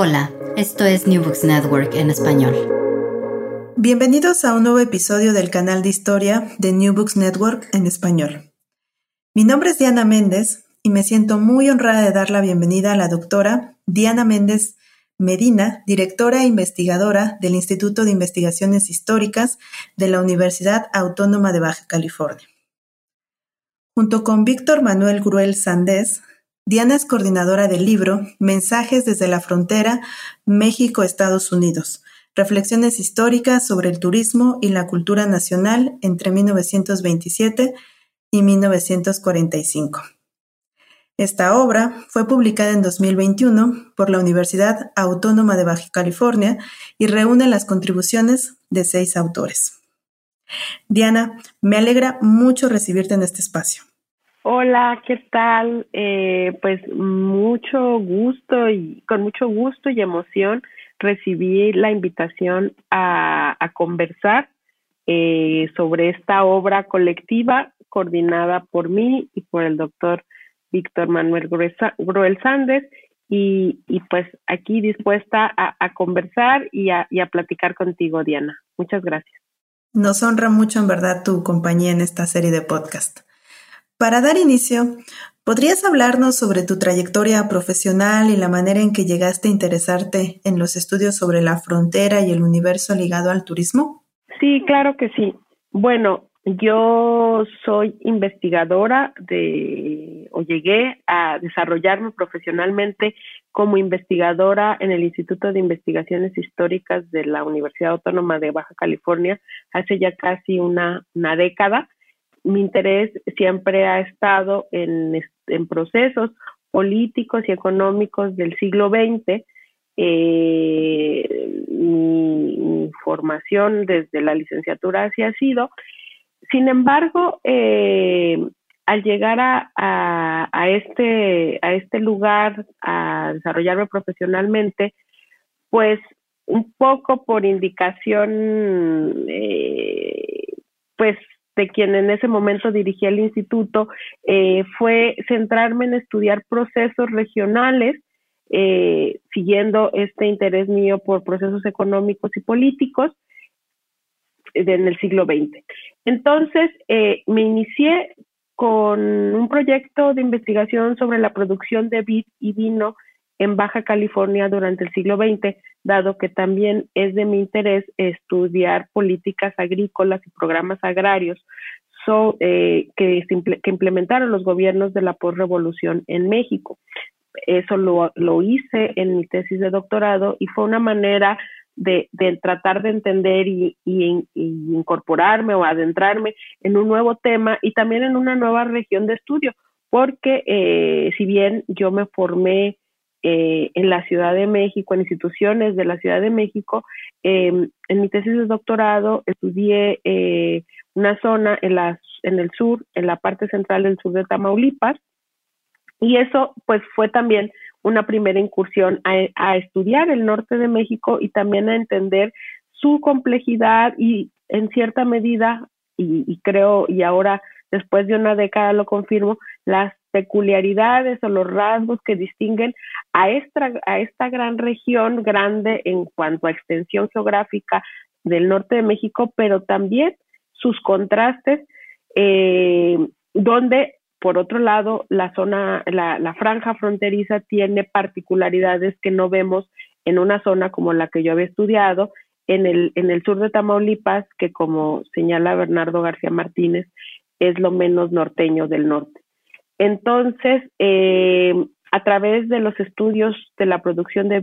Hola, esto es New Books Network en español. Bienvenidos a un nuevo episodio del canal de historia de New Books Network en español. Mi nombre es Diana Méndez y me siento muy honrada de dar la bienvenida a la doctora Diana Méndez Medina, directora e investigadora del Instituto de Investigaciones Históricas de la Universidad Autónoma de Baja California. Junto con Víctor Manuel Gruel Sandés, Diana es coordinadora del libro Mensajes desde la frontera México-Estados Unidos, reflexiones históricas sobre el turismo y la cultura nacional entre 1927 y 1945. Esta obra fue publicada en 2021 por la Universidad Autónoma de Baja California y reúne las contribuciones de seis autores. Diana, me alegra mucho recibirte en este espacio. Hola, ¿qué tal? Eh, pues mucho gusto y con mucho gusto y emoción recibí la invitación a, conversar eh, sobre esta obra colectiva coordinada por mí y por el doctor Víctor Manuel Gruel Sández y, pues aquí dispuesta a, conversar y a, y a platicar contigo, Diana. Muchas gracias. Nos honra mucho en verdad tu compañía en esta serie de podcast. Para dar inicio, ¿podrías hablarnos sobre tu trayectoria profesional y la manera en que llegaste a interesarte en los estudios sobre la frontera y el universo ligado al turismo? Sí, claro que sí. Bueno, yo soy investigadora de, o llegué a desarrollarme profesionalmente como investigadora en el Instituto de Investigaciones Históricas de la Universidad Autónoma de Baja California hace ya casi una, década. Mi interés siempre ha estado en, procesos políticos y económicos del siglo XX. Eh, mi, formación desde la licenciatura así ha sido sin embargo, eh, al llegar a, este, a este lugar, a desarrollarme profesionalmente, pues un poco por indicación, eh, pues de quien en ese momento dirigía el instituto, eh, fue centrarme en estudiar procesos regionales, siguiendo este interés mío por procesos económicos y políticos, en el siglo XX. Entonces, eh, me inicié con un proyecto de investigación sobre la producción de vid y vino en Baja California durante el siglo XX, dado que también es de mi interés estudiar políticas agrícolas y programas agrarios eh, que, implementaron los gobiernos de la postrevolución en México. Eso lo, lo hice en mi tesis de doctorado y fue una manera de, tratar de entender y, incorporarme o adentrarme en un nuevo tema y también en una nueva región de estudio, porque eh, si bien yo me formé eh, en la Ciudad de México, en instituciones de la Ciudad de México, em, en mi tesis de doctorado estudié eh, una zona en, la, en el sur, en la parte central del sur de Tamaulipas, y eso pues fue también una primera incursión a, estudiar el norte de México y también a entender su complejidad y en cierta medida, y, creo, y ahora después de una década lo confirmo, las peculiaridades o los rasgos que distinguen a esta, a esta gran región grande en cuanto a extensión geográfica del norte de México, pero también sus contrastes, eh, donde por otro lado, la zona, la, franja fronteriza tiene particularidades que no vemos en una zona como la que yo había estudiado, en el, en el sur de Tamaulipas, que como señala Bernardo García Martínez, es lo menos norteño del norte. Entonces, eh, a través de los estudios de la producción de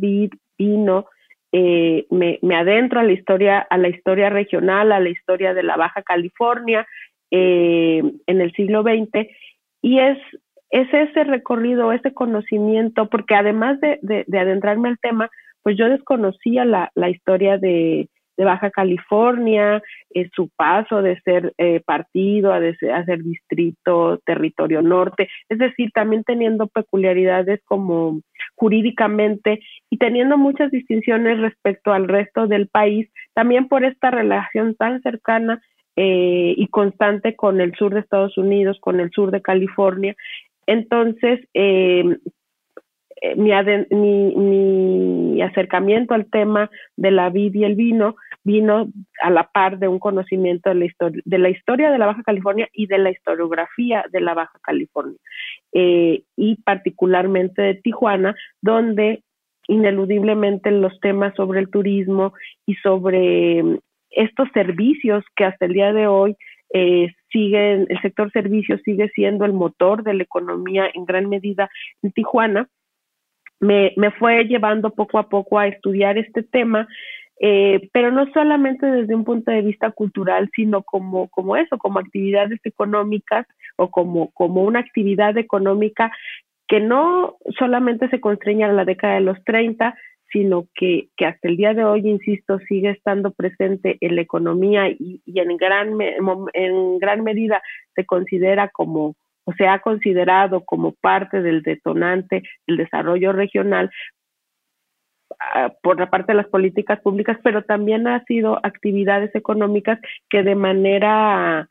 vino, eh, me, adentro a la historia, a la historia regional, a la historia de la Baja California eh, en el siglo XX y es, es ese recorrido, ese conocimiento, porque además de, de, adentrarme al tema, pues yo desconocía la historia de, de, Baja California, su paso de ser eh, partido a, de ser distrito, territorio norte, es decir, también teniendo peculiaridades como jurídicamente y teniendo muchas distinciones respecto al resto del país, también por esta relación tan cercana eh, y constante con el sur de Estados Unidos, con el sur de California. Entonces, em, eh, mi, mi acercamiento al tema de la vid y el vino vino a la par de un conocimiento de la, historia, de la historia de la Baja California y de la historiografía de la Baja California, eh, y particularmente de Tijuana, donde ineludiblemente los temas sobre el turismo y sobre mm, estos servicios que hasta el día de hoy eh, siguen, el sector servicios sigue siendo el motor de la economía en gran medida en Tijuana, me, me fue llevando poco a poco a estudiar este tema eh, pero no solamente desde un punto de vista cultural, sino como, como eso, como actividades económicas o como, como una actividad económica que no solamente se constreña a la década de los 30, sino que, que hasta el día de hoy, insisto, sigue estando presente en la economía y, y en, gran, en gran medida se considera como, o se ha considerado como parte del detonante del desarrollo regional, por la parte de las políticas públicas, pero también ha sido actividades económicas que de manera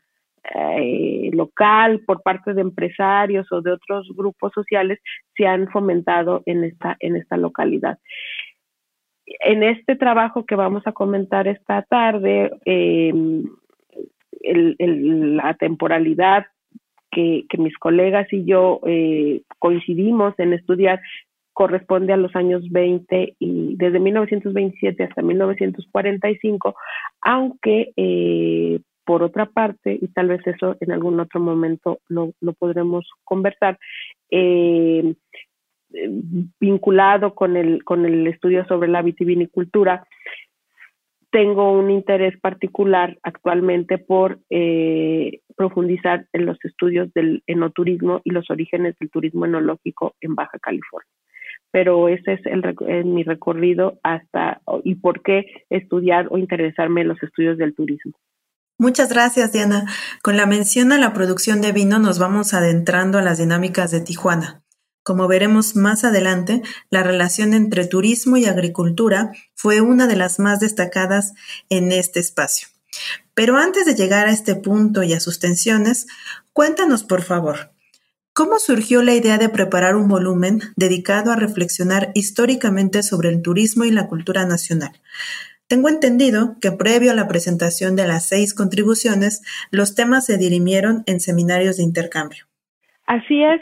eh, local, por parte de empresarios o de otros grupos sociales, se han fomentado en esta, en esta localidad. En este trabajo que vamos a comentar esta tarde, em, la temporalidad que, que, mis colegas y yo eh, coincidimos en estudiar corresponde a los años 20 y desde 1927 hasta 1945, aunque eh, por otra parte, y tal vez eso en algún otro momento lo, lo podremos conversar, eh, vinculado con el, con el estudio sobre la vitivinicultura, tengo un interés particular actualmente por eh, profundizar en los estudios del enoturismo y los orígenes del turismo enológico en Baja California pero ese es el, mi recorrido hasta y por qué estudiar o interesarme en los estudios del turismo. Muchas gracias, Diana. Con la mención a la producción de vino nos vamos adentrando a las dinámicas de Tijuana. Como veremos más adelante, la relación entre turismo y agricultura fue una de las más destacadas en este espacio. Pero antes de llegar a este punto y a sus tensiones, cuéntanos por favor, ¿Cómo surgió la idea de preparar un volumen dedicado a reflexionar históricamente sobre el turismo y la cultura nacional? Tengo entendido que previo a la presentación de las seis contribuciones, los temas se dirimieron en seminarios de intercambio. Así es,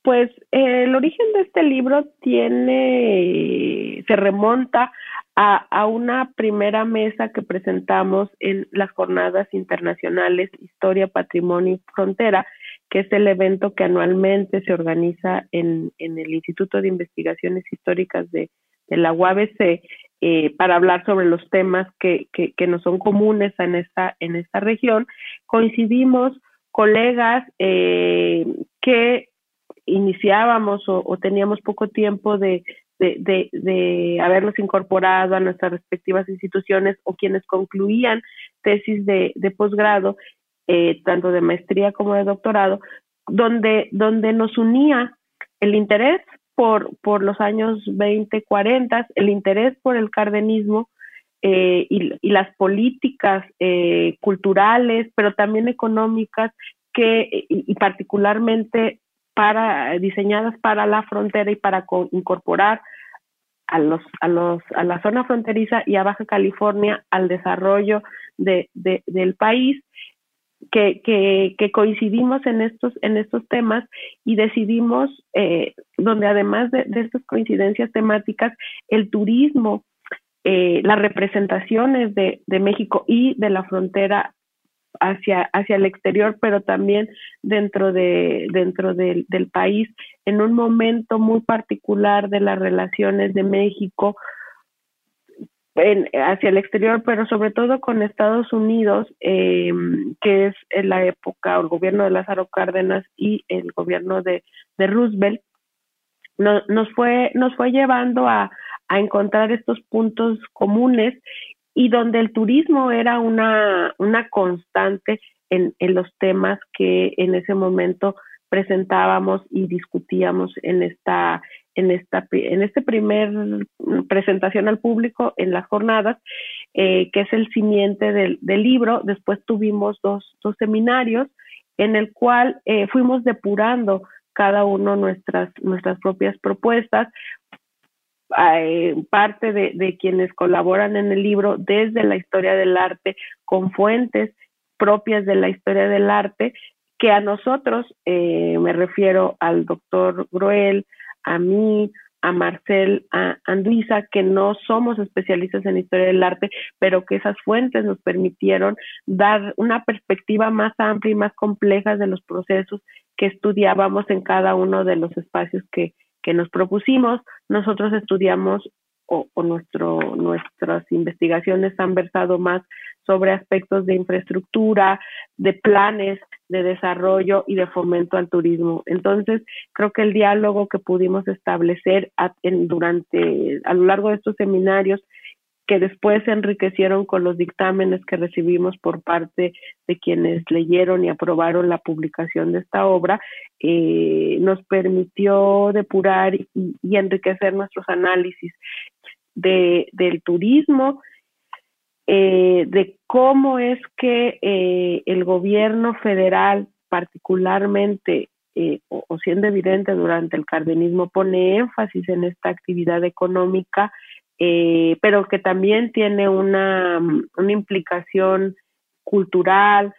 pues eh, el origen de este libro tiene, se remonta a, a, una primera mesa que presentamos en las jornadas internacionales Historia, Patrimonio y Frontera, que es el evento que anualmente se organiza en, en el Instituto de Investigaciones Históricas de, de la UABC eh, para hablar sobre los temas que, que, que nos son comunes en esta, en esta región. Coincidimos colegas eh, que iniciábamos o, teníamos poco tiempo de, de, de, de, haberlos incorporado a nuestras respectivas instituciones o quienes concluían tesis de posgrado eh, tanto de maestría como de doctorado, donde, donde nos unía el interés por, por los años 20, 40, el interés por el cardenismo eh, y, las políticas eh, culturales, pero también económicas, que, y, particularmente para, diseñadas para la frontera y para incorporar a, los, a, los, a la zona fronteriza y a Baja California al desarrollo de, de, del país que, que, coincidimos en estos, en estos temas y decidimos, eh, donde además de, de, estas coincidencias temáticas, el turismo, eh, las representaciones de, de, México y de la frontera hacia, hacia el exterior, pero también dentro, de, dentro del país, en un momento muy particular de las relaciones de México en, hacia el exterior, pero sobre todo con Estados Unidos, eh, que es en la época, el gobierno de Lázaro Cárdenas y el gobierno de, de Roosevelt, no, nos, fue, nos fue llevando a, a encontrar estos puntos comunes y donde el turismo era una, una constante en, en los temas que en ese momento presentábamos y discutíamos en esta en esta en este primer presentación al público en las jornadas eh, que es el simiente del, libro. Después tuvimos dos, dos seminarios en el cual eh, fuimos depurando cada uno nuestras nuestras propias propuestas. Eh, parte de, quienes colaboran en el libro desde la historia del arte con fuentes propias de la historia del arte que a nosotros, eh, me refiero al doctor Groel, a mí, a Marcel a Anduiza, que no somos especialistas en historia del arte, pero que esas fuentes nos permitieron dar una perspectiva más amplia y más compleja de los procesos que estudiábamos en cada uno de los espacios que, que nos propusimos. Nosotros estudiamos o, nuestro, nuestras investigaciones han versado más sobre aspectos de infraestructura, de planes de desarrollo y de fomento al turismo. Entonces, creo que el diálogo que pudimos establecer durante a lo largo de estos seminarios que después se enriquecieron con los dictámenes que recibimos por parte de quienes leyeron y aprobaron la publicación de esta obra, eh, nos permitió depurar y, enriquecer nuestros análisis de, del turismo, eh, de cómo es que eh, el gobierno federal, particularmente o, o, siendo evidente durante el cardenismo, pone énfasis en esta actividad económica eh, pero que también tiene una, implicación cultural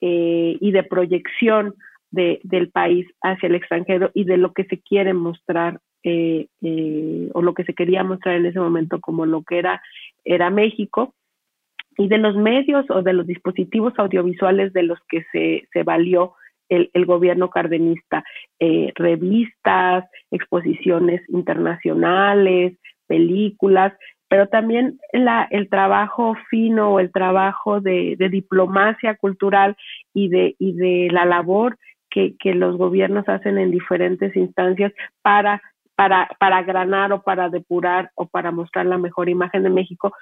eh, y de proyección de, del país hacia el extranjero y de lo que se quiere mostrar eh, o lo que se quería mostrar en ese momento como lo que era, era México. Y de los medios o de los dispositivos audiovisuales de los que se, se valió el, el, gobierno cardenista, revistas, exposiciones internacionales, películas, pero también la, el trabajo fino o el trabajo de, diplomacia cultural y de, y de la labor que, los gobiernos hacen en diferentes instancias para, para, para agranar o para depurar o para mostrar la mejor imagen de México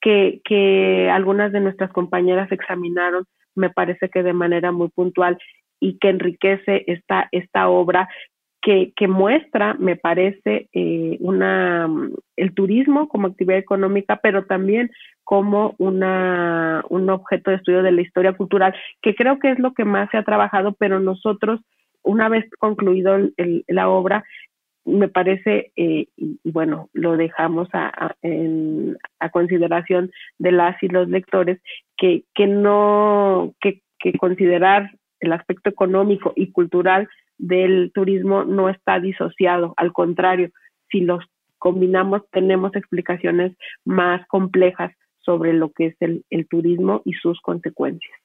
que, que algunas de nuestras compañeras examinaron, me parece que de manera muy puntual y que enriquece esta, esta obra que, muestra, me parece, eh, una, el turismo como actividad económica, pero también como una, un objeto de estudio de la historia cultural, que creo que es lo que más se ha trabajado, pero nosotros, una vez concluido la obra, me parece, eh, y, bueno, lo dejamos a, a, consideración de las y los lectores, que, que no, que, que considerar el aspecto económico y cultural del turismo no está disociado, al contrario, si los combinamos tenemos explicaciones más complejas sobre lo que es el, turismo y sus consecuencias.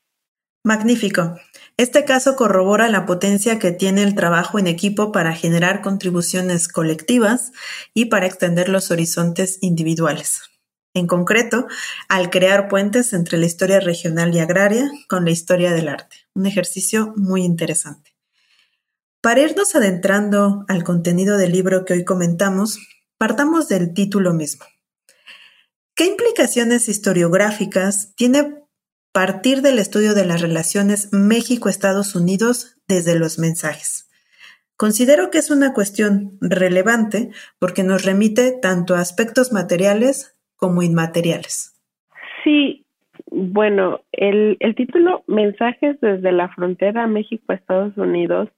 Magnífico. Este caso corrobora la potencia que tiene el trabajo en equipo para generar contribuciones colectivas y para extender los horizontes individuales. En concreto, al crear puentes entre la historia regional y agraria con la historia del arte. Un ejercicio muy interesante. Para irnos adentrando al contenido del libro que hoy comentamos, partamos del título mismo. ¿Qué implicaciones historiográficas tiene partir del estudio de las relaciones México-Estados Unidos desde los mensajes? Considero que es una cuestión relevante porque nos remite tanto a aspectos materiales como inmateriales. Sí, bueno, el, título Mensajes desde la frontera México-Estados Unidos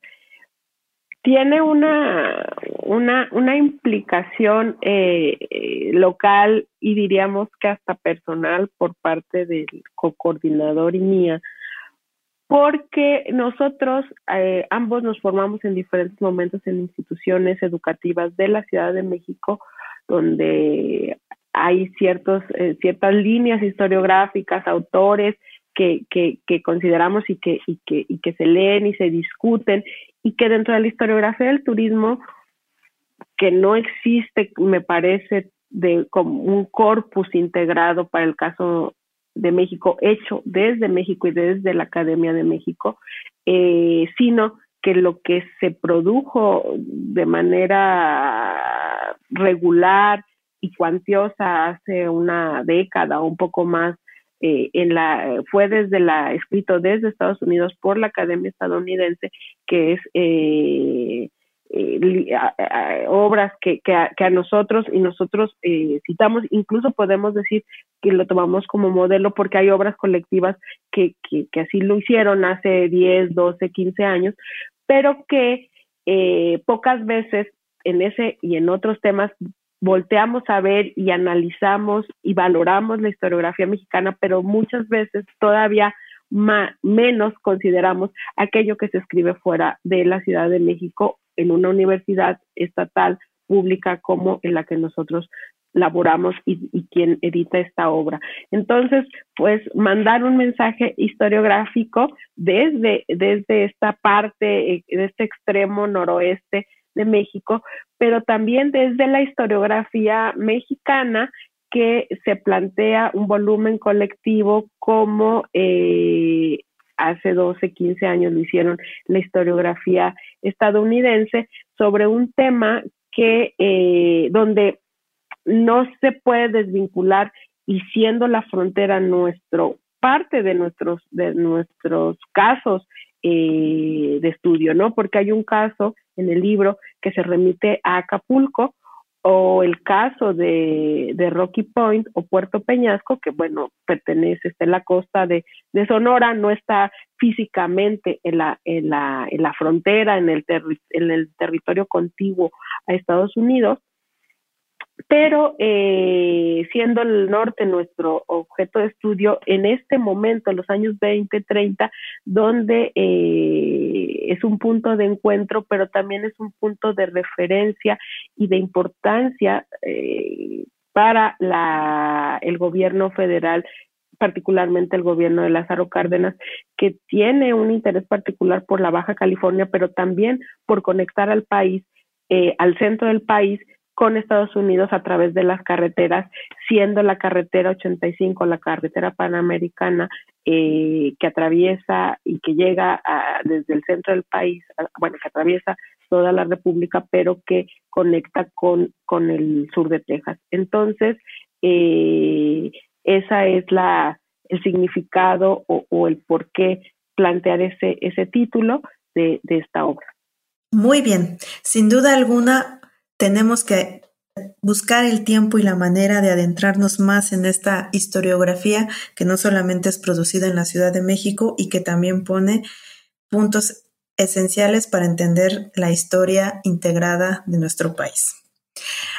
tiene una, una, una implicación eh, eh, local y diríamos que hasta personal por parte del co-coordinador y mía, porque nosotros eh, ambos nos formamos en diferentes momentos en instituciones educativas de la Ciudad de México, donde hay ciertos, ciertas líneas historiográficas, autores que, que, que consideramos y que, y, que, y que se leen y se discuten y que dentro de la historiografía del turismo, que no existe, me parece, de como un corpus integrado para el caso de México, hecho desde México y desde la Academia de México, eh, sino que lo que se produjo de manera regular y cuantiosa hace una década o un poco más eh, en la, fue desde la, escrito desde Estados Unidos por la Academia Estadounidense, que es eh, eh, obras que, que, a, nosotros y nosotros citamos, incluso podemos decir que lo tomamos como modelo porque hay obras colectivas que, que, que así lo hicieron hace 10, 12, 15 años, pero que pocas veces en ese y en otros temas volteamos a ver y analizamos y valoramos la historiografía mexicana, pero muchas veces todavía menos consideramos aquello que se escribe fuera de la Ciudad de México en una universidad estatal pública como en la que nosotros laboramos y, quien edita esta obra. Entonces, pues mandar un mensaje historiográfico desde, desde esta parte, eh, de este extremo noroeste de México, pero también desde la historiografía mexicana que se plantea un volumen colectivo como eh, hace 12, 15 años lo hicieron la historiografía estadounidense sobre un tema que eh, donde no se puede desvincular y siendo la frontera nuestro parte de nuestros de nuestros casos eh, de estudio, ¿no? Porque hay un caso en el libro que se remite a Acapulco o el caso de, de, Rocky Point o Puerto Peñasco, que bueno, pertenece, está en la costa de, de Sonora, no está físicamente en la, en la, en la frontera, en el, en el territorio contiguo a Estados Unidos, pero eh, siendo el norte nuestro objeto de estudio, en este momento, en los años 20, 30, donde eh, es un punto de encuentro, pero también es un punto de referencia y de importancia eh, para la, el gobierno federal particularmente el gobierno de Lázaro Cárdenas, que tiene un interés particular por la Baja California, pero también por conectar al país, al centro del país, con Estados Unidos a través de las carreteras, siendo la carretera 85 la carretera panamericana eh, que atraviesa y que llega desde el centro del país, bueno, que atraviesa toda la República, pero que conecta con, con el sur de Texas. Entonces, eh, esa es la el significado o, o, el por qué plantear ese, ese título de, de esta obra. Muy bien, sin duda alguna tenemos que buscar el tiempo y la manera de adentrarnos más en esta historiografía que no solamente es producida en la Ciudad de México y que también pone puntos esenciales para entender la historia integrada de nuestro país.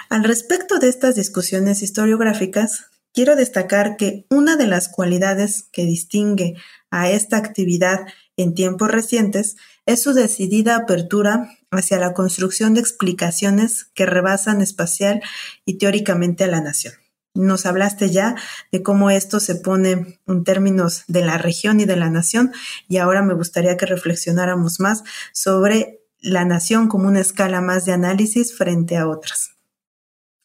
Al respecto de estas discusiones historiográficas, quiero destacar que una de las cualidades que distingue a esta actividad en tiempos recientes es su decidida apertura hacia la construcción de explicaciones que rebasan espacial y teóricamente a la nación. Nos hablaste ya de cómo esto se pone en términos de la región y de la nación y ahora me gustaría que reflexionáramos más sobre la nación como una escala más de análisis frente a otras.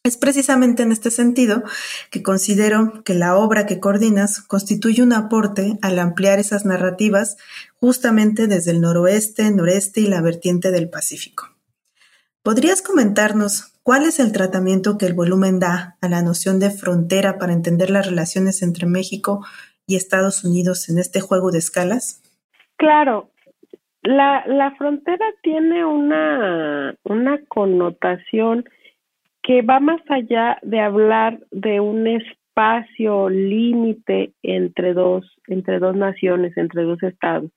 Es precisamente en este sentido que considero que la obra que coordinas constituye un aporte al ampliar esas narrativas justamente desde el noroeste, noreste y la vertiente del Pacífico. ¿Podrías comentarnos cuál es el tratamiento que el volumen da a la noción de frontera para entender las relaciones entre México y Estados Unidos en este juego de escalas? Claro, la, la frontera tiene una, una connotación que va más allá de hablar de un espacio límite entre dos, entre dos naciones, entre dos estados,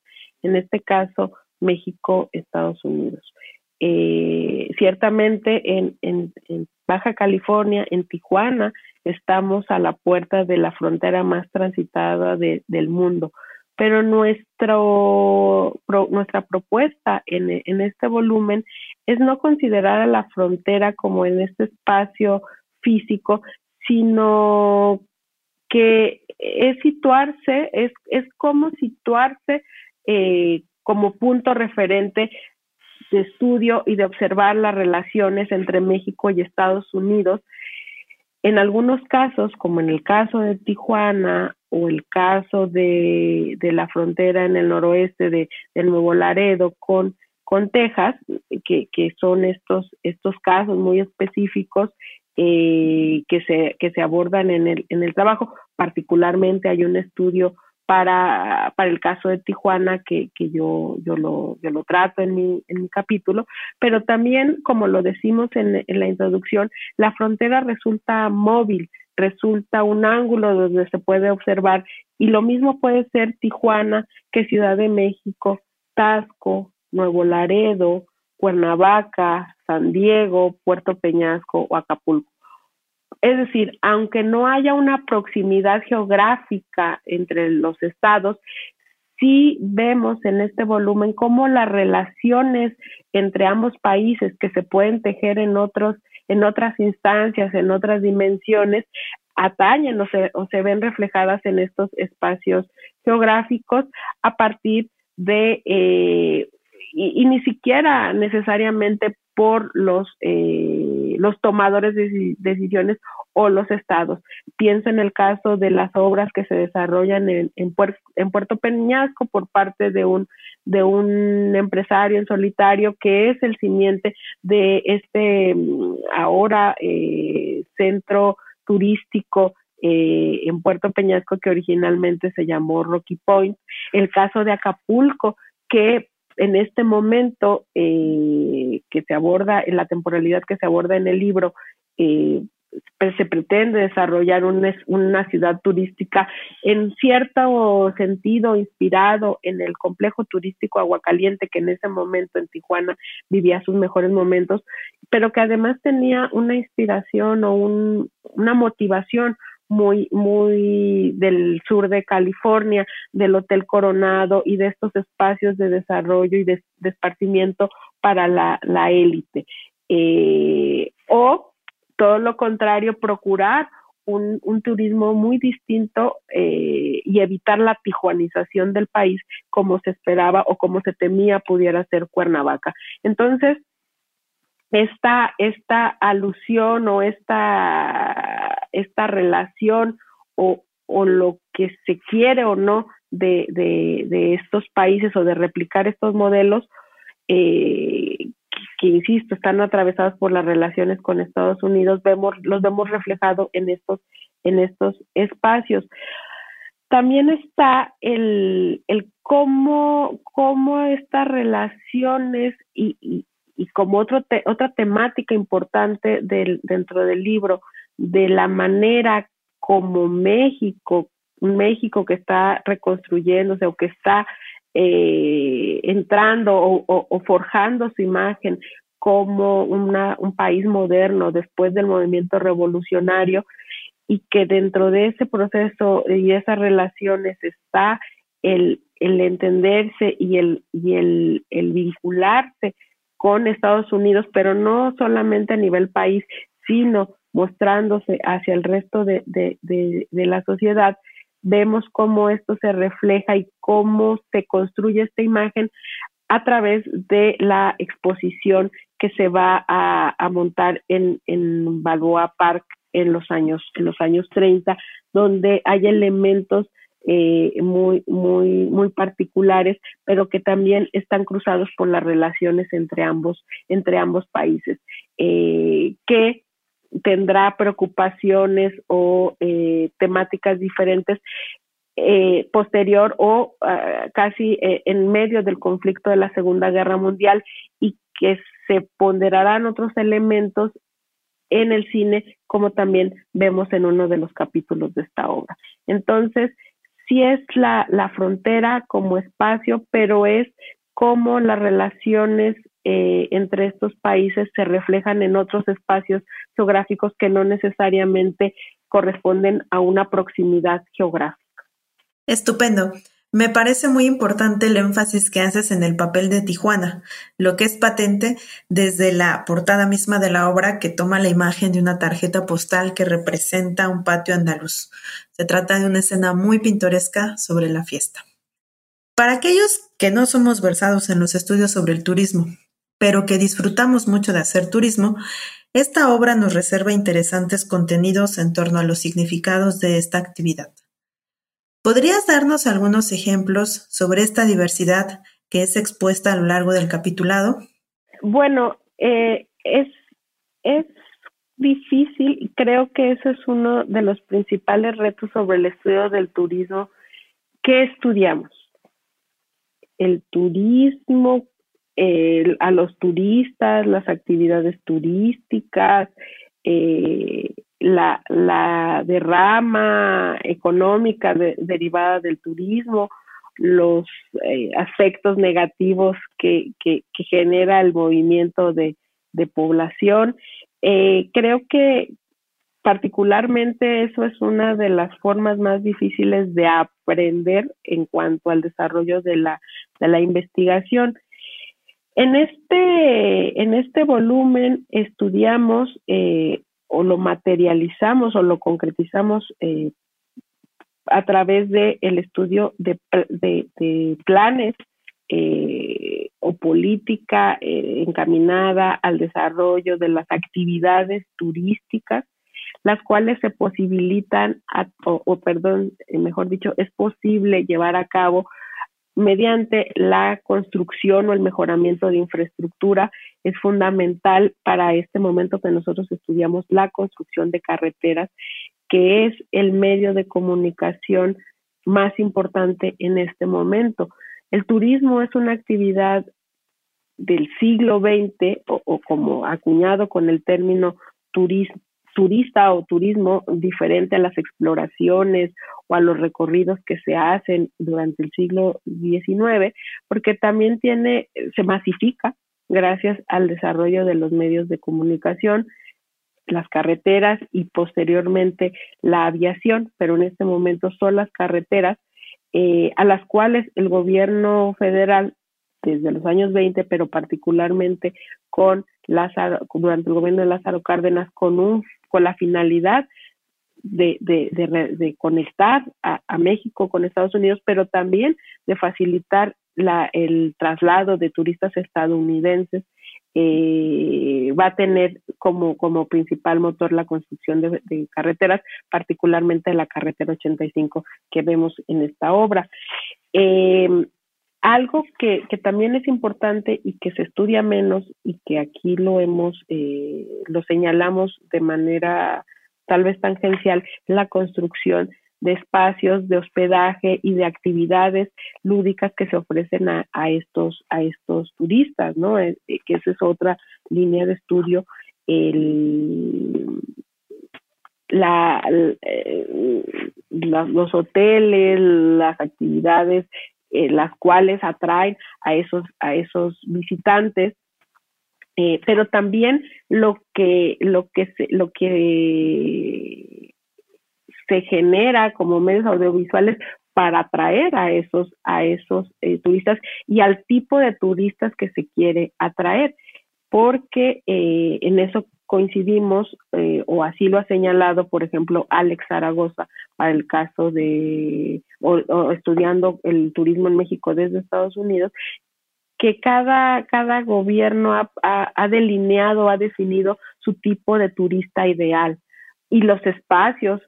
en este caso México, Estados Unidos. Eh, ciertamente en, en, Baja California, en Tijuana, estamos a la puerta de la frontera más transitada del mundo pero nuestro, nuestra propuesta en, en este volumen es no considerar a la frontera como en este espacio físico, sino que es situarse, es, es como situarse eh, como punto referente de estudio y de observar las relaciones entre México y Estados Unidos. En algunos casos, como en el caso de Tijuana o el caso de, de la frontera en el noroeste de, Nuevo Laredo con, con Texas, que, que, son estos, estos casos muy específicos eh, que, se, que se abordan en el, en el trabajo. Particularmente hay un estudio para, para el caso de Tijuana que, que yo, yo, lo, yo lo trato en mi, en mi capítulo, pero también, como lo decimos en, en la introducción, la frontera resulta móvil, resulta un ángulo donde se puede observar y lo mismo puede ser Tijuana que Ciudad de México, Tasco, Nuevo Laredo, Cuernavaca, San Diego, Puerto Peñasco o Acapulco. Es decir, aunque no haya una proximidad geográfica entre los estados, sí vemos en este volumen cómo las relaciones entre ambos países que se pueden tejer en otros en otras instancias, en otras dimensiones, atañen o se, o se ven reflejadas en estos espacios geográficos a partir de, eh, y, ni siquiera necesariamente por los, eh, los tomadores de decisiones o los estados. Pienso en el caso de las obras que se desarrollan en, en, Puerto Peñasco por parte de un, de un empresario en solitario que es el simiente de este mm, ahora eh, centro turístico eh, en Puerto Peñasco que originalmente se llamó Rocky Point, el caso de Acapulco que en este momento eh, que se aborda, en la temporalidad que se aborda en el libro, eh, se pretende desarrollar una ciudad turística en cierto sentido inspirado en el complejo turístico Aguacaliente que en ese momento en Tijuana vivía sus mejores momentos, pero que además tenía una inspiración o una motivación muy, muy del sur de California, del Hotel Coronado y de estos espacios de desarrollo y de, esparcimiento para la, élite. Eh, o todo lo contrario, procurar un, turismo muy distinto eh, y evitar la tijuanización del país como se esperaba o como se temía pudiera ser Cuernavaca. Entonces, esta, esta alusión o esta, esta relación o, o, lo que se quiere o no de, de, estos países o de replicar estos modelos, eh, que, insisto, están atravesados por las relaciones con Estados Unidos, vemos, los vemos reflejados en estos, en estos espacios. También está el, el cómo, cómo estas relaciones y, y como otro otra temática importante del, dentro del libro, de la manera como México, México que está reconstruyéndose o que está eh, entrando o, forjando su imagen como una, un país moderno después del movimiento revolucionario y que dentro de ese proceso y esas relaciones está el, el entenderse y el, y el, el vincularse con Estados Unidos, pero no solamente a nivel país, sino mostrándose hacia el resto de, la sociedad, vemos cómo esto se refleja y cómo se construye esta imagen a través de la exposición que se va a, montar en, en Balboa Park en los años en los años 30 donde hay elementos eh, muy, muy, muy particulares, pero que también están cruzados por las relaciones entre ambos, entre ambos países, eh, que tendrá preocupaciones o eh, temáticas diferentes posterior o ah, casi en medio del conflicto de la Segunda Guerra Mundial y que se ponderarán otros elementos en el cine, como también vemos en uno de los capítulos de esta obra. Entonces, sí es la, la frontera como espacio, pero es cómo las relaciones eh, entre estos países se reflejan en otros espacios geográficos que no necesariamente corresponden a una proximidad geográfica. Estupendo. Me parece muy importante el énfasis que haces en el papel de Tijuana, lo que es patente desde la portada misma de la obra que toma la imagen de una tarjeta postal que representa un patio andaluz. Se trata de una escena muy pintoresca sobre la fiesta. Para aquellos que no somos versados en los estudios sobre el turismo, pero que disfrutamos mucho de hacer turismo, esta obra nos reserva interesantes contenidos en torno a los significados de esta actividad. ¿Podrías darnos algunos ejemplos sobre esta diversidad que es expuesta a lo largo del capitulado? Bueno, eh, es, es difícil y creo que ese es uno de los principales retos sobre el estudio del turismo. ¿Qué estudiamos? El turismo, a los turistas, las actividades turísticas, eh, la, la derrama económica derivada del turismo, los eh, aspectos negativos que, que, genera el movimiento de, población. Eh, creo que particularmente eso es una de las formas más difíciles de aprender en cuanto al desarrollo de la, de la investigación. En este, en este volumen estudiamos eh, o lo materializamos o lo concretizamos eh, a través del el estudio de, de, planes eh, o política encaminada al desarrollo de las actividades turísticas las cuales se posibilitan, o, perdón, eh, mejor dicho, es posible llevar a cabo mediante la construcción o el mejoramiento de infraestructura es fundamental para este momento que nosotros estudiamos la construcción de carreteras, que es el medio de comunicación más importante en este momento. El turismo es una actividad del siglo XX o, o como acuñado con el término turismo, turista o turismo diferente a las exploraciones o a los recorridos que se hacen durante el siglo XIX, porque también tiene, se masifica gracias al desarrollo de los medios de comunicación, las carreteras y posteriormente la aviación, pero en este momento son las carreteras eh, a las cuales el gobierno federal desde los años 20, pero particularmente con Lázaro, durante el gobierno de Lázaro Cárdenas, con un con la finalidad de, de, conectar a, México con Estados Unidos, pero también de facilitar la, el traslado de turistas estadounidenses. Eh, va a tener como, principal motor la construcción de, carreteras, particularmente la carretera 85 que vemos en esta obra. Eh, algo que, que, también es importante y que se estudia menos y que aquí lo hemos, eh, lo señalamos de manera tal vez tangencial, la construcción de espacios de hospedaje y de actividades lúdicas que se ofrecen a, a estos a estos turistas, ¿no? Eh, eh, que esa es otra línea de estudio. El, la, los hoteles, las actividades eh, las cuales atraen a esos, a esos visitantes. Eh, pero también lo que, lo que se, lo que se genera como medios audiovisuales para atraer a esos, a esos eh, turistas y al tipo de turistas que se quiere atraer, porque en eso coincidimos, eh, o así lo ha señalado, por ejemplo, Alex Zaragoza, para el caso de, o, estudiando el turismo en México desde Estados Unidos, que cada, cada gobierno ha, delineado, ha definido su tipo de turista ideal y los espacios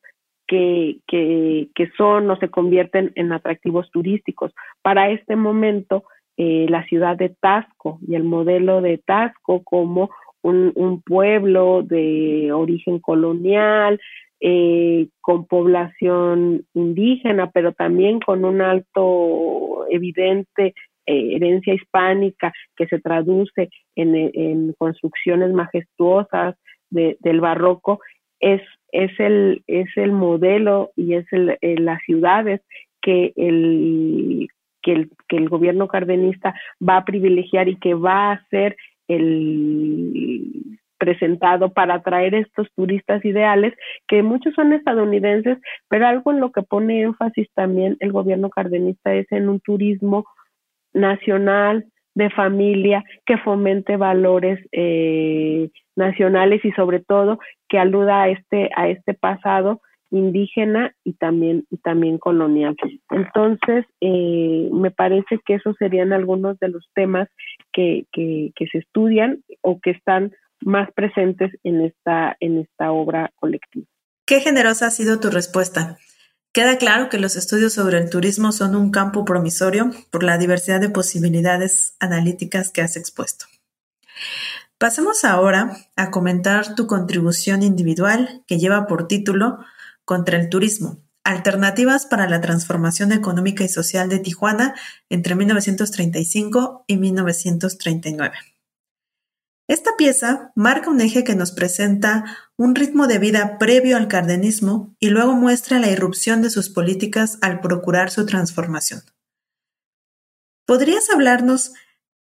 que, que, que, son o se convierten en atractivos turísticos. Para este momento, eh, la ciudad de Tasco y el modelo de Tasco como un, pueblo de origen colonial, eh, con población indígena, pero también con un alto evidente eh, herencia hispánica que se traduce en, construcciones majestuosas del barroco, es, es, el, es el modelo y es el, eh, las ciudades que el, que el, que el gobierno cardenista va a privilegiar y que va a hacer el presentado para atraer estos turistas ideales, que muchos son estadounidenses, pero algo en lo que pone énfasis también el gobierno cardenista es en un turismo nacional, de familia, que fomente valores eh, nacionales y sobre todo que aluda a este, a este pasado indígena y también, y también colonial. Entonces, eh, me parece que esos serían algunos de los temas que, que, que, se estudian o que están más presentes en esta, en esta obra colectiva. Qué generosa ha sido tu respuesta. Queda claro que los estudios sobre el turismo son un campo promisorio por la diversidad de posibilidades analíticas que has expuesto. Pasemos ahora a comentar tu contribución individual que lleva por título contra el turismo, alternativas para la transformación económica y social de Tijuana entre 1935 y 1939. Esta pieza marca un eje que nos presenta un ritmo de vida previo al cardenismo y luego muestra la irrupción de sus políticas al procurar su transformación. ¿Podrías hablarnos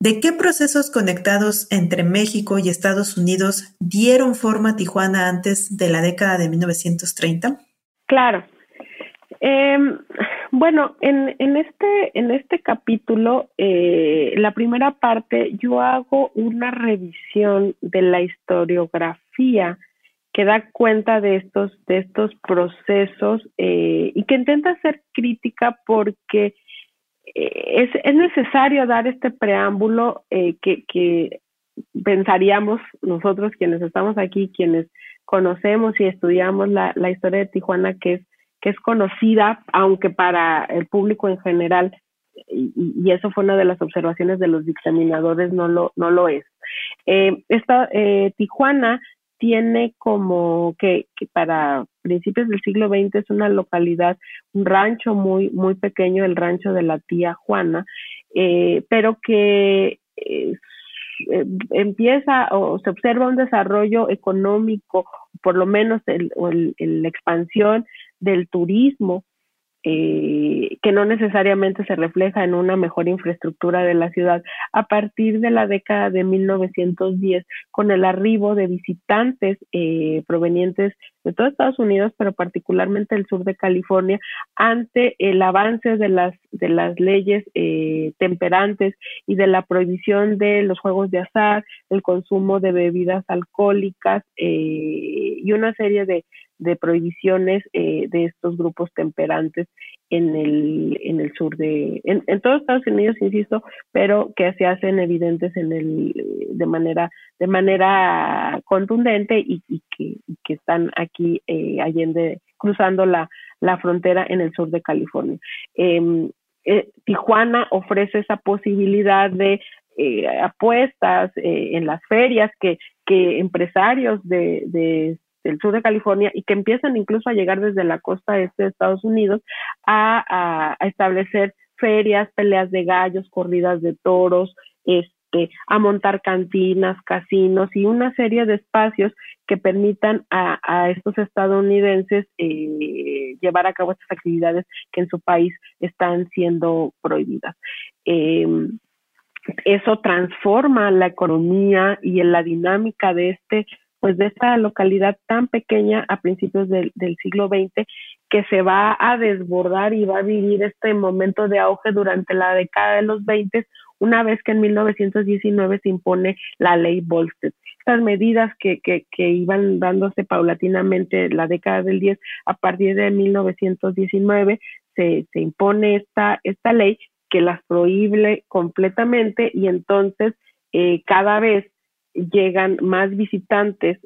¿De qué procesos conectados entre México y Estados Unidos dieron forma a Tijuana antes de la década de 1930? Claro. Em, bueno, en, este, en este capítulo, eh, la primera parte, yo hago una revisión de la historiografía que da cuenta de estos, de estos procesos eh, y que intenta ser crítica porque eh, es, es, necesario dar este preámbulo eh, que, que, pensaríamos nosotros quienes estamos aquí, quienes conocemos y estudiamos la, historia de Tijuana, que es, que es conocida, aunque para el público en general, y, eso fue una de las observaciones de los dictaminadores, no lo, no lo es. Eh, esta, eh, Tijuana tiene como que, para principios del siglo XX es una localidad, un rancho muy, muy pequeño, el rancho de la tía Juana, eh, pero que eh, empieza o se observa un desarrollo económico, por lo menos el, o el, la expansión del turismo eh, que no necesariamente se refleja en una mejor infraestructura de la ciudad. A partir de la década de 1910 con el arribo de visitantes eh, provenientes de todo Estados Unidos pero particularmente del sur de California ante el avance de las de las leyes eh, temperantes y de la prohibición de los juegos de azar el consumo de bebidas alcohólicas eh, y una serie de de prohibiciones eh, de estos grupos temperantes en el, en el sur de, en, en, todos Estados Unidos, insisto, pero que se hacen evidentes en el, de manera, de manera contundente y, y, que, y que, están aquí eh, allende, cruzando la, la frontera en el sur de California. Eh, eh, Tijuana ofrece esa posibilidad de eh, apuestas eh, en las ferias que, que empresarios de, de del sur de California y que empiezan incluso a llegar desde la costa este de Estados Unidos a, a, establecer ferias, peleas de gallos, corridas de toros, este, a montar cantinas, casinos y una serie de espacios que permitan a, a estos estadounidenses eh, llevar a cabo estas actividades que en su país están siendo prohibidas. Eh, eso transforma la economía y en la dinámica de este pues de esta localidad tan pequeña a principios del, del, siglo XX que se va a desbordar y va a vivir este momento de auge durante la década de los 20 una vez que en 1919 se impone la ley Volstead. Estas medidas que, que, que iban dándose paulatinamente la década del 10 a partir de 1919 se, se impone esta, esta ley que las prohíbe completamente y entonces eh, cada vez llegan más visitantes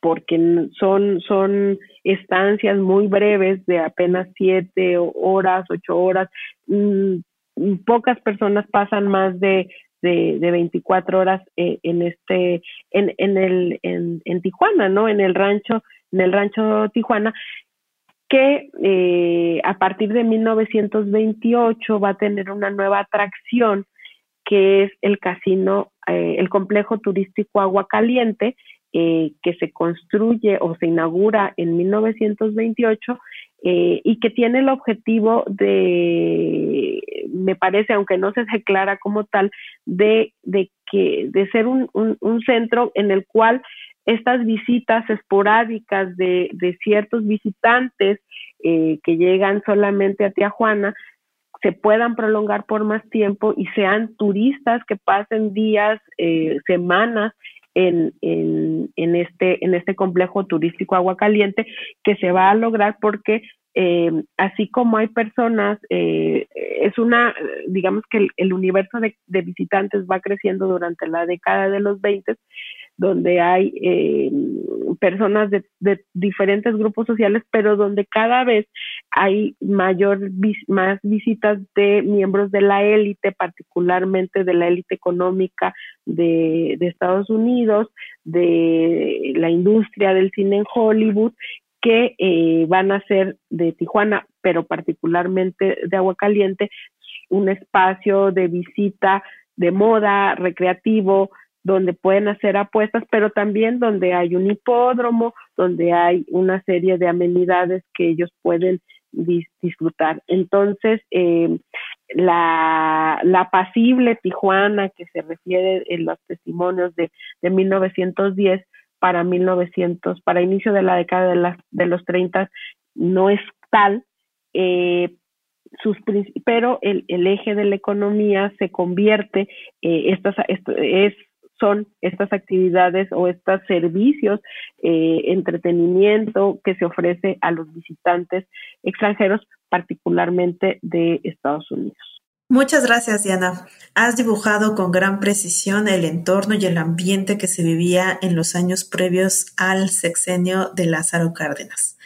porque son, son estancias muy breves de apenas siete horas, ocho horas. Mm, pocas personas pasan más de, de, de 24 horas eh, en este, en, en el, en, en Tijuana, ¿no? En el rancho, en el rancho Tijuana, que eh, a partir de 1928 va a tener una nueva atracción que es el casino, eh, el complejo turístico Agua Caliente, eh, que se construye o se inaugura en 1928 eh, y que tiene el objetivo de, me parece, aunque no se declara como tal, de, de, que, de ser un, un, centro en el cual estas visitas esporádicas de, de ciertos visitantes eh, que llegan solamente a Tijuana se puedan prolongar por más tiempo y sean turistas que pasen días, eh, semanas en, en, este, en este complejo turístico Agua Caliente, que se va a lograr porque eh, así como hay personas, eh, es una, digamos que el, el universo de, de, visitantes va creciendo durante la década de los 20, donde hay eh, personas de, de, diferentes grupos sociales, pero donde cada vez hay mayor más visitas de miembros de la élite, particularmente de la élite económica de, Estados Unidos, de la industria del cine en Hollywood, que eh, van a ser de Tijuana, pero particularmente de Agua Caliente, un espacio de visita de moda, recreativo, donde pueden hacer apuestas, pero también donde hay un hipódromo, donde hay una serie de amenidades que ellos pueden dis disfrutar. Entonces, eh, la, la apacible Tijuana que se refiere en los testimonios de, de 1910 para 1900, para inicio de la década de, los 30 no es tal, eh, sus, pero el, eje de la economía se convierte, eh, estas, es, son estas actividades o estos servicios, eh, entretenimiento que se ofrece a los visitantes extranjeros, particularmente de Estados Unidos. Muchas gracias, Diana. Has dibujado con gran precisión el entorno y el ambiente que se vivía en los años previos al sexenio de Lázaro Cárdenas.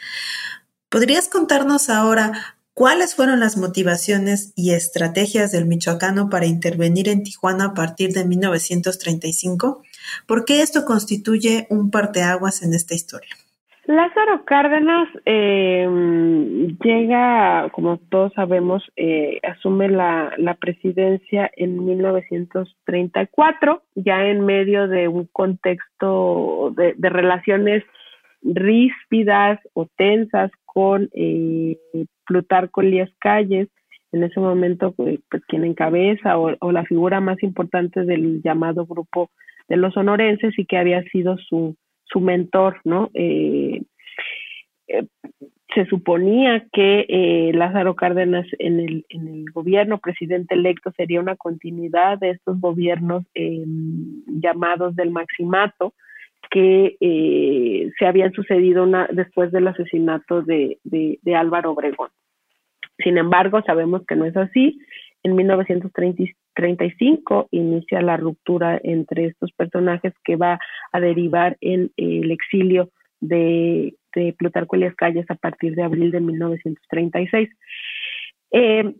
¿Podrías contarnos ahora cuáles fueron las motivaciones y estrategias del michoacano para intervenir en Tijuana a partir de 1935? ¿Por qué esto constituye un parteaguas en esta historia? Lázaro Cárdenas eh, llega, como todos sabemos, eh, asume la, presidencia en 1934, ya en medio de un contexto de, de relaciones ríspidas o tensas con eh, Plutarco Elías Calles, en ese momento pues, pues quien encabeza o, o, la figura más importante del llamado grupo de los sonorenses y que había sido su su mentor, ¿no? Eh, eh, se suponía que eh, Lázaro Cárdenas en el, en el gobierno presidente electo sería una continuidad de estos gobiernos llamados del maximato que se habían sucedido una, después del asesinato de, Álvaro Obregón. Sin embargo, sabemos que no es así. En 1935 inicia la ruptura entre estos personajes que va a derivar en el exilio de, de Plutarco Elias Calles a partir de abril de 1936. Eh,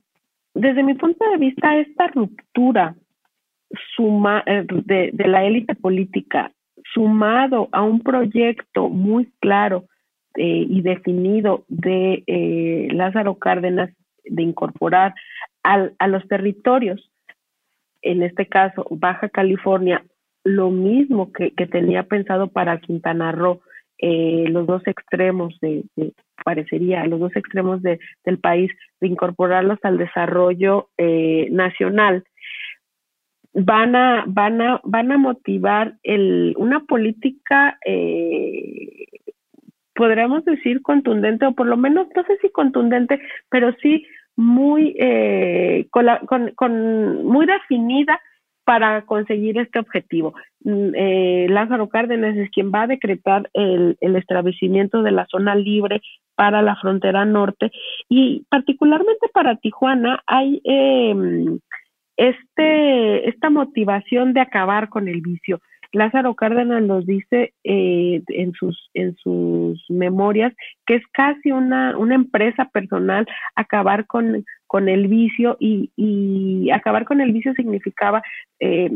desde mi punto de vista, esta ruptura eh, de la élite política sumado a un proyecto muy claro eh, y definido de eh, Lázaro Cárdenas de incorporar al, a los territorios, en este caso Baja California, lo mismo que, que tenía pensado para Quintana Roo, eh, los dos extremos de, parecería, los dos extremos de, del país, de incorporarlos al desarrollo eh, nacional, van a, van a, van a motivar el, una política, eh, podríamos decir contundente, o por lo menos, no sé si contundente, pero sí muy, eh, con, la, con, con, muy definida para conseguir este objetivo. Mm, eh, Lázaro Cárdenas es quien va a decretar el, el, establecimiento de la zona libre para la frontera norte y particularmente para Tijuana hay eh, este, esta motivación de acabar con el vicio. Lázaro Cárdenas nos dice eh, en, sus, en sus memorias que es casi una, una empresa personal acabar con, con el vicio y, y acabar con el vicio significaba eh,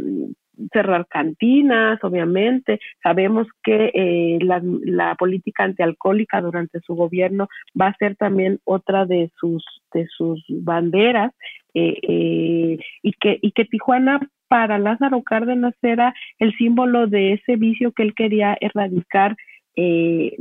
cerrar cantinas, obviamente. Sabemos que eh, la, la, política antialcohólica durante su gobierno va a ser también otra de sus, de sus banderas eh, eh, y, que, y que Tijuana para Lázaro Cárdenas era el símbolo de ese vicio que él quería erradicar, eh,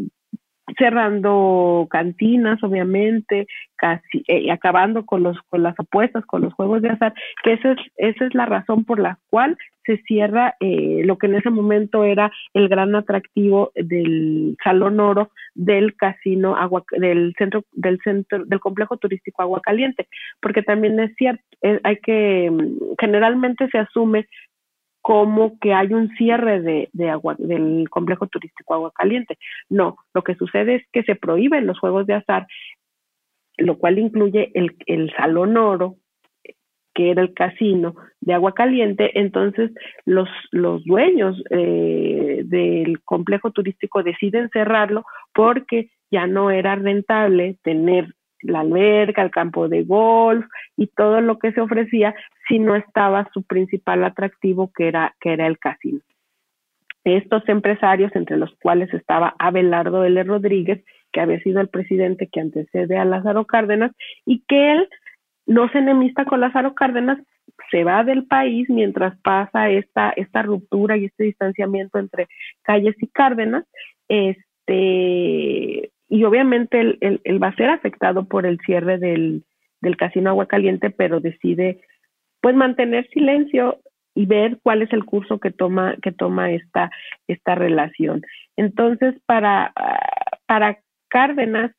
cerrando cantinas, obviamente, casi eh, acabando con los con las apuestas, con los juegos de azar, que esa es esa es la razón por la cual se cierra eh, lo que en ese momento era el gran atractivo del Salón Oro del casino agua del centro del centro del complejo turístico Agua Caliente, porque también es cierto, eh, hay que generalmente se asume como que hay un cierre de, agua del complejo turístico Agua Caliente. No, lo que sucede es que se prohíben los juegos de azar, lo cual incluye el, el salón oro, que era el casino de agua caliente, entonces los, los dueños eh, del complejo turístico deciden cerrarlo porque ya no era rentable tener la alberca, el campo de golf y todo lo que se ofrecía si no estaba su principal atractivo que era, que era el casino. Estos empresarios, entre los cuales estaba Abelardo L. Rodríguez, que había sido el presidente que antecede a Lázaro Cárdenas, y que él no se enemista con Lázaro Cárdenas, se va del país mientras pasa esta, esta ruptura y este distanciamiento entre Calles y Cárdenas, este, y obviamente él, va a ser afectado por el cierre del, del casino Agua Caliente, pero decide pues mantener silencio y ver cuál es el curso que toma que toma esta esta relación. Entonces, para para Cárdenas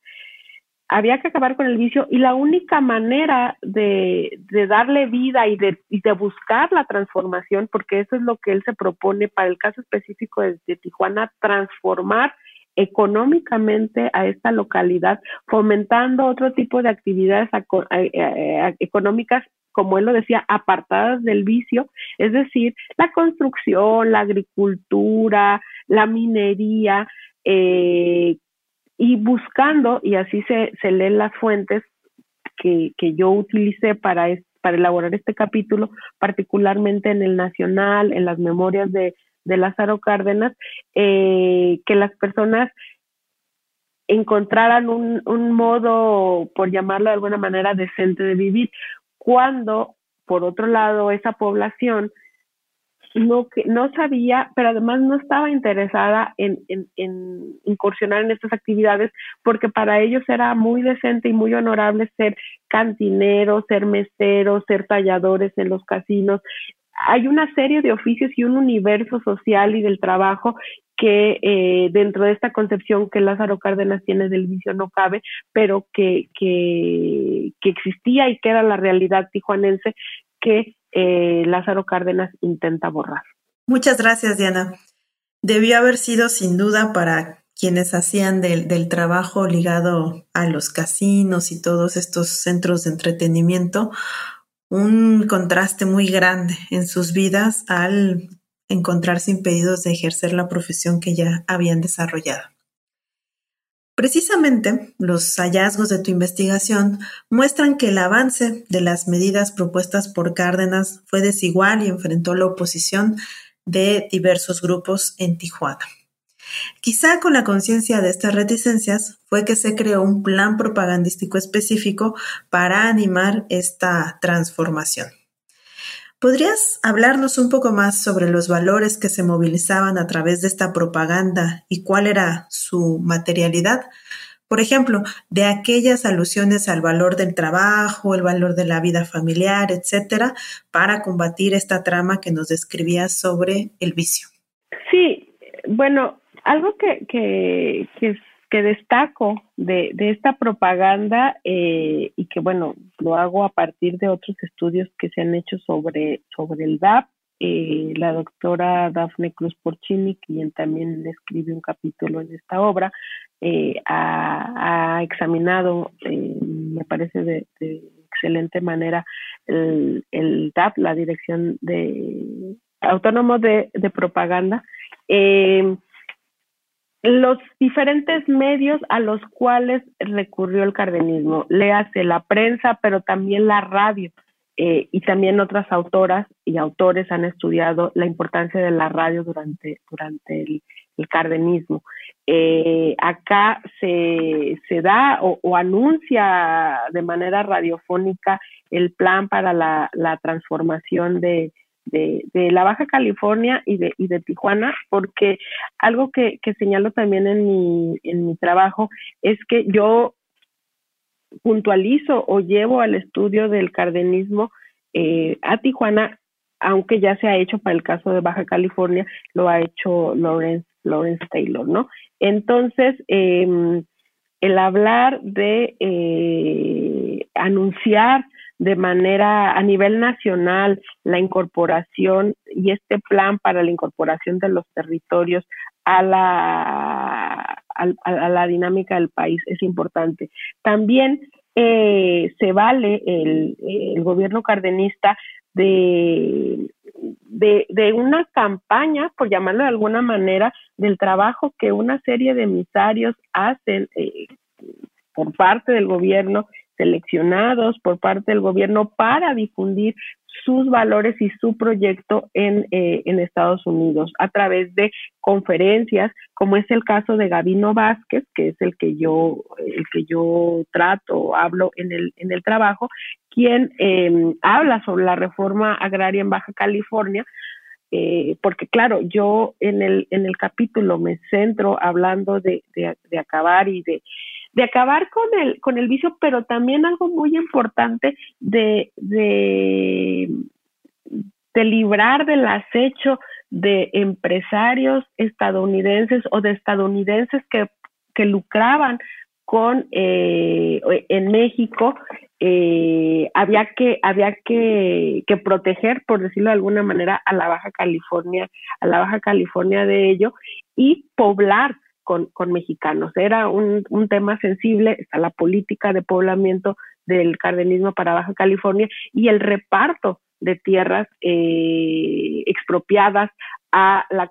había que acabar con el vicio y la única manera de, darle vida y de, de, buscar la transformación, porque eso es lo que él se propone para el caso específico de, Tijuana, transformar económicamente a esta localidad, fomentando otro tipo de actividades económicas como él lo decía, apartadas del vicio, es decir, la construcción, la agricultura, la minería, eh, y buscando, y así se, se leen las fuentes que, que yo utilicé para, para elaborar este capítulo, particularmente en el Nacional, en las memorias de, de Lázaro Cárdenas, eh, que las personas encontraran un, un modo, por llamarlo de alguna manera, decente de vivir, cuando, por otro lado, esa población no, no sabía, pero además no estaba interesada en, incursionar en estas actividades porque para ellos era muy decente y muy honorable ser cantineros, ser meseros, ser talladores en los casinos. Hay una serie de oficios y un universo social y del trabajo que eh, dentro de esta concepción que Lázaro Cárdenas tiene del vicio no cabe, pero que, que, que existía y que era la realidad tijuanense que eh, Lázaro Cárdenas intenta borrar. Muchas gracias, Diana. Debió haber sido sin duda para quienes hacían del, del, trabajo ligado a los casinos y todos estos centros de entretenimiento un contraste muy grande en sus vidas al encontrarse impedidos de ejercer la profesión que ya habían desarrollado. Precisamente, los hallazgos de tu investigación muestran que el avance de las medidas propuestas por Cárdenas fue desigual y enfrentó la oposición de diversos grupos en Tijuana. Quizá con la conciencia de estas reticencias fue que se creó un plan propagandístico específico para animar esta transformación. ¿Podrías hablarnos un poco más sobre los valores que se movilizaban a través de esta propaganda y cuál era su materialidad? Por ejemplo, de aquellas alusiones al valor del trabajo, el valor de la vida familiar, etcétera, para combatir esta trama que nos describías sobre el vicio. Sí, bueno, algo que, que, que destaco de, de esta propaganda eh, y que bueno, lo hago a partir de otros estudios que se han hecho sobre, sobre el DAP. Eh, la doctora Dafne Cruz Porcini, quien también escribe un capítulo en esta obra, eh, ha, examinado, me parece de, excelente manera, el, el DAP, la Dirección de Autónomo de, de Propaganda. Eh, los diferentes medios a los cuales recurrió el cardenismo. Le hace la prensa, pero también la radio. Eh, y también otras autoras y autores han estudiado la importancia de la radio durante, durante el, cardenismo. Eh, acá se, se da o, anuncia de manera radiofónica el plan para la transformación de, de, la Baja California y de, y de Tijuana, porque algo que, que señalo también en mi, en mi trabajo es que yo puntualizo o llevo al estudio del cardenismo eh, a Tijuana, aunque ya se ha hecho para el caso de Baja California, lo ha hecho Lawrence, Taylor, ¿no? Entonces, em, el hablar de eh, anunciar de manera a nivel nacional la incorporación y este plan para la incorporación de los territorios a la, a, la dinámica del país es importante. También eh, se vale el, el gobierno cardenista de, de, una campaña, por llamarlo de alguna manera, del trabajo que una serie de emisarios hacen eh, por parte del gobierno seleccionados por parte del gobierno para difundir sus valores y su proyecto en, eh, en, Estados Unidos a través de conferencias, como es el caso de Gabino Vázquez, que es el que yo, el que yo trato, hablo en el, en el trabajo, quien em, habla sobre la reforma agraria en Baja California, eh, porque claro, yo en el, en el capítulo me centro hablando de, de acabar y de de acabar con el, con el vicio, pero también algo muy importante de, de, de librar del acecho de empresarios estadounidenses o de estadounidenses que, que lucraban con eh, en México eh, había que había que, que, proteger por decirlo de alguna manera a la Baja California a la Baja California de ello y poblar con, con mexicanos. Era un, un tema sensible está la política de poblamiento del cardenismo para Baja California y el reparto de tierras eh, expropiadas a la,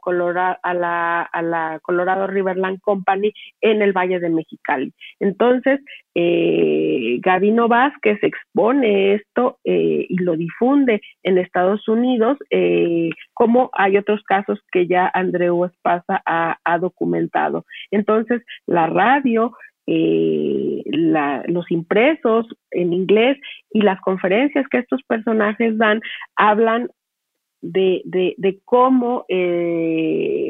a, la, a la Colorado Riverland Company en el Valle de Mexicali. Entonces, eh, Gavino Vázquez expone esto eh, y lo difunde en Estados Unidos, eh, como hay otros casos que ya Andreu Espasa ha, ha documentado. Entonces, la radio, eh, la, los impresos en inglés y las conferencias que estos personajes dan hablan de, de, de cómo eh,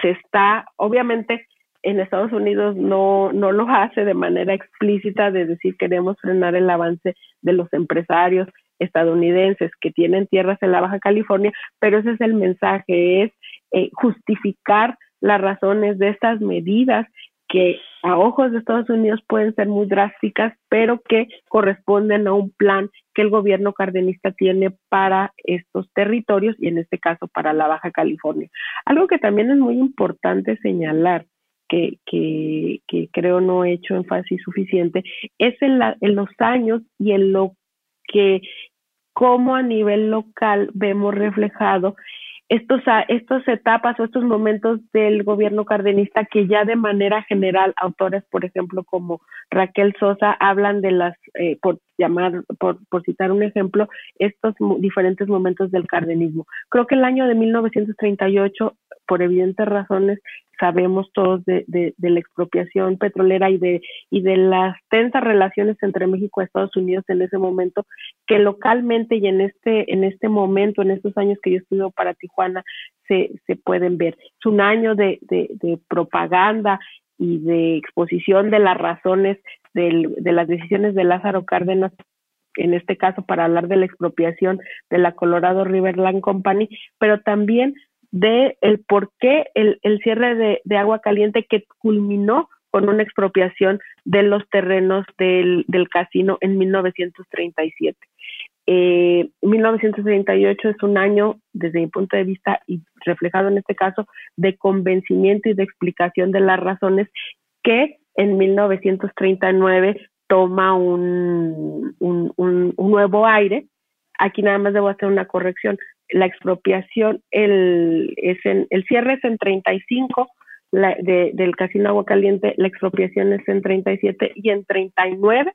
se está, obviamente en Estados Unidos no, no lo hace de manera explícita de decir queremos frenar el avance de los empresarios estadounidenses que tienen tierras en la Baja California, pero ese es el mensaje, es eh, justificar las razones de estas medidas que a ojos de Estados Unidos pueden ser muy drásticas, pero que corresponden a un plan que el gobierno cardenista tiene para estos territorios y en este caso para la Baja California. Algo que también es muy importante señalar, que, que, que creo no he hecho énfasis suficiente, es en, la, en los años y en lo que como a nivel local vemos reflejado estos, estas etapas o estos momentos del gobierno cardenista que ya de manera general autores, por ejemplo, como Raquel Sosa, hablan de las, eh, por llamar, por, por citar un ejemplo, estos diferentes momentos del cardenismo. Creo que el año de 1938, por evidentes razones, sabemos todos de, la expropiación petrolera y de, y de las tensas relaciones entre México y Estados Unidos en ese momento, que localmente y en este, en este momento, en estos años que yo estudio para Tijuana, se, se pueden ver. Es un año de propaganda y de exposición de las razones del, de las decisiones de Lázaro Cárdenas en este caso para hablar de la expropiación de la Colorado Riverland Company, pero también de el por qué el, el cierre de, de, agua caliente que culminó con una expropiación de los terrenos del, del casino en 1937. Eh, 1938 es un año, desde mi punto de vista, y reflejado en este caso, de convencimiento y de explicación de las razones que en 1939 toma un, un, un, un nuevo aire. Aquí nada más debo hacer una corrección la expropiación, el, es en, el cierre es en 35, la, de, del Casino Agua Caliente, la expropiación es en 37 y en 39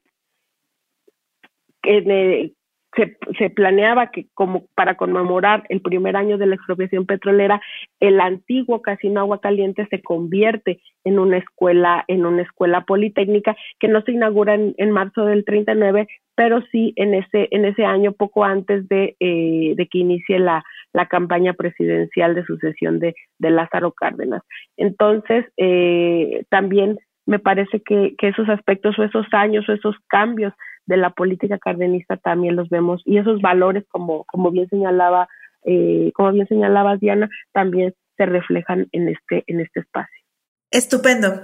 eh, se, se, planeaba que como para conmemorar el primer año de la expropiación petrolera, el antiguo Casino Agua Caliente se convierte en una escuela, en una escuela politécnica que no se inaugura en, en marzo del 39, pero sí en ese, en ese año, poco antes de, eh, de que inicie la, la, campaña presidencial de sucesión de, de Lázaro Cárdenas. Entonces, eh, también me parece que, que, esos aspectos o esos años o esos cambios de la política cardenista también los vemos y esos valores, como, como bien señalaba, eh, como bien señalaba Diana, también se reflejan en este, en este espacio. Estupendo.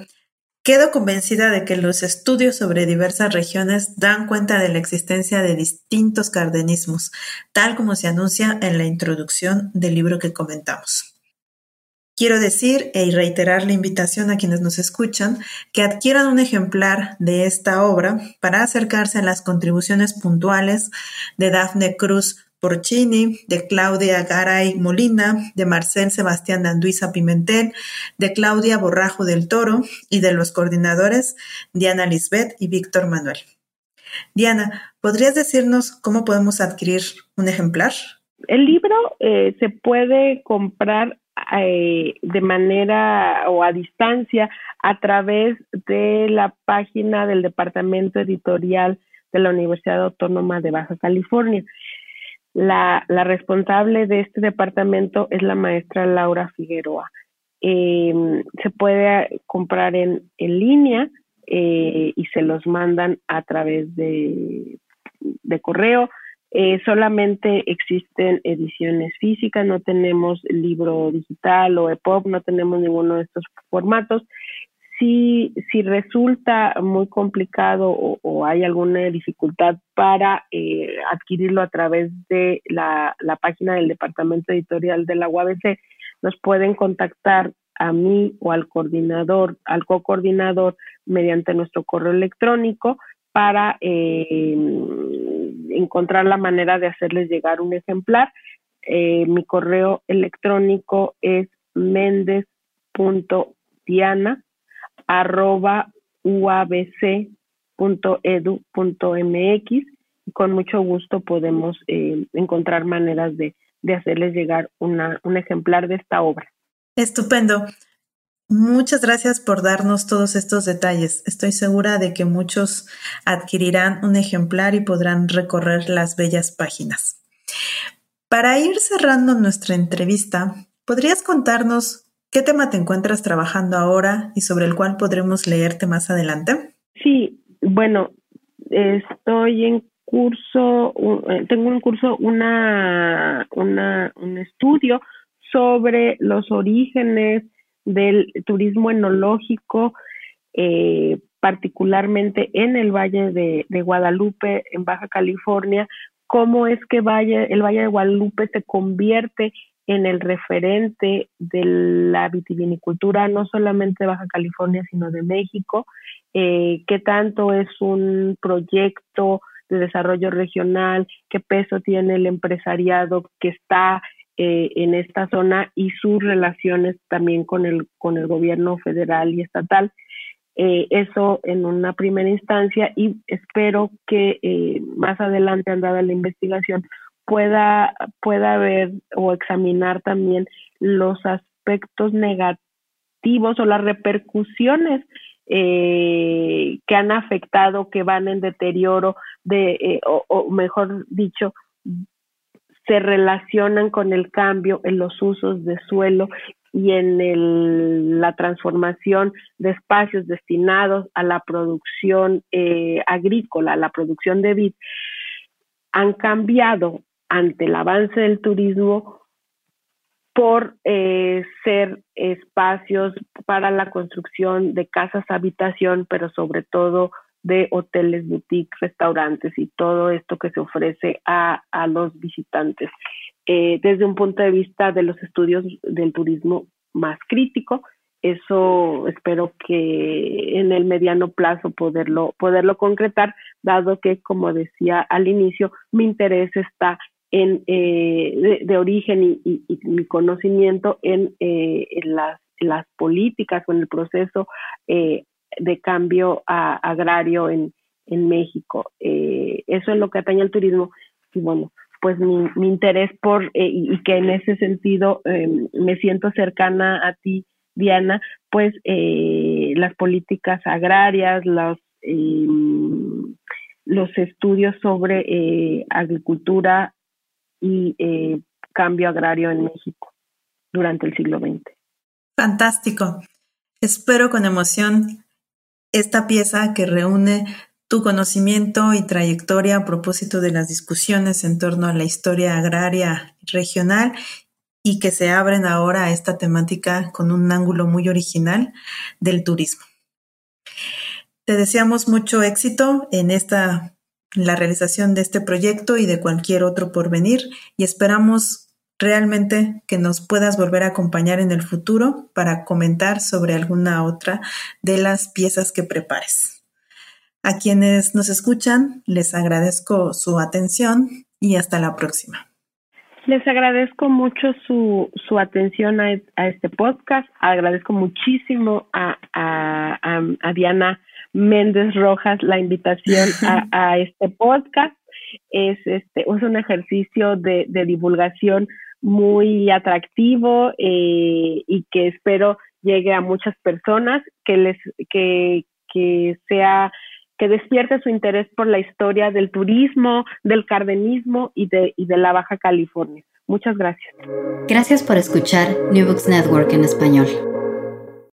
Quedo convencida de que los estudios sobre diversas regiones dan cuenta de la existencia de distintos cardenismos, tal como se anuncia en la introducción del libro que comentamos. Quiero decir e reiterar la invitación a quienes nos escuchan que adquieran un ejemplar de esta obra para acercarse a las contribuciones puntuales de Dafne Cruz Porcini, de Claudia Garay Molina, de Marcel Sebastián Danduiza Pimentel, de Claudia Borrajo del Toro y de los coordinadores Diana Lisbeth y Víctor Manuel. Diana, ¿podrías decirnos cómo podemos adquirir un ejemplar? El libro eh, se puede comprar eh, de manera o a distancia a través de la página del Departamento Editorial de la Universidad Autónoma de Baja California. La, la responsable de este departamento es la maestra Laura Figueroa. Eh, se puede comprar en, en línea eh, y se los mandan a través de, de correo. Eh, solamente existen ediciones físicas, no tenemos libro digital o EPUB, no tenemos ninguno de estos formatos. Si, si resulta muy complicado o, hay alguna dificultad para eh, adquirirlo a través de la, la, página del departamento editorial de la UABC, nos pueden contactar a mí o al coordinador, al co-coordinador mediante nuestro correo electrónico para eh, encontrar la manera de hacerles llegar un ejemplar. Eh, mi correo electrónico es mendes.diana arroba uabc.edu.mx y con mucho gusto podemos eh, encontrar maneras de, de hacerles llegar una, un ejemplar de esta obra. Estupendo. Muchas gracias por darnos todos estos detalles. Estoy segura de que muchos adquirirán un ejemplar y podrán recorrer las bellas páginas. Para ir cerrando nuestra entrevista, ¿podrías contarnos qué tema te encuentras trabajando ahora y sobre el cual podremos leerte más adelante? Sí, bueno, estoy en curso, eh, tengo un curso, una, una, un estudio sobre los orígenes del turismo enológico, eh, particularmente en el Valle de, Guadalupe, en Baja California, cómo es que el Valle de Guadalupe se convierte en el referente de la vitivinicultura, no solamente de Baja California, sino de México, eh, qué tanto es un proyecto de desarrollo regional, qué peso tiene el empresariado que está eh, en esta zona y sus relaciones también con el, con el gobierno federal y estatal. Eh, eso en una primera instancia y espero que eh, más adelante, andada la investigación, pueda, pueda ver o examinar también los aspectos negativos o las repercusiones que han afectado, que van en deterioro de, o, mejor dicho, se relacionan con el cambio en los usos de suelo y en la transformación de espacios destinados a la producción eh, agrícola, a la producción de vid, han cambiado ante el avance del turismo por eh, ser espacios para la construcción de casas habitación, pero sobre todo de hoteles, boutiques, restaurantes y todo esto que se ofrece a, a los visitantes. Eh, desde un punto de vista de los estudios del turismo más crítico, eso espero que en el mediano plazo poderlo, poderlo concretar, dado que, como decía al inicio, mi interés está en, eh, de, origen y, mi conocimiento en, eh, en, las, las, políticas o en el proceso eh, de cambio agrario en, en México. Eh, eso es lo que atañe al turismo. Y bueno, pues mi, interés por, eh, y, que en ese sentido em, me siento cercana a ti, Diana, pues eh, las políticas agrarias, em, los estudios sobre agricultura y cambio agrario en México durante el siglo XX. Fantástico. Espero con emoción esta pieza que reúne tu conocimiento y trayectoria a propósito de las discusiones en torno a la historia agraria regional y que se abren ahora a esta temática con un ángulo muy original del turismo. Te deseamos mucho éxito en esta la realización de este proyecto y de cualquier otro por venir y esperamos realmente que nos puedas volver a acompañar en el futuro para comentar sobre alguna otra de las piezas que prepares. A quienes nos escuchan, les agradezco su atención y hasta la próxima. Les agradezco mucho su, su atención a, este podcast. Agradezco muchísimo a, a, Diana Méndez Rojas la invitación a, este podcast. Es, este, es un ejercicio de, de divulgación muy atractivo eh, y que espero llegue a muchas personas, que les que, que sea que despierte su interés por la historia del turismo, del cardenismo y de, y de la Baja California. Muchas gracias. Gracias por escuchar New Books Network en español.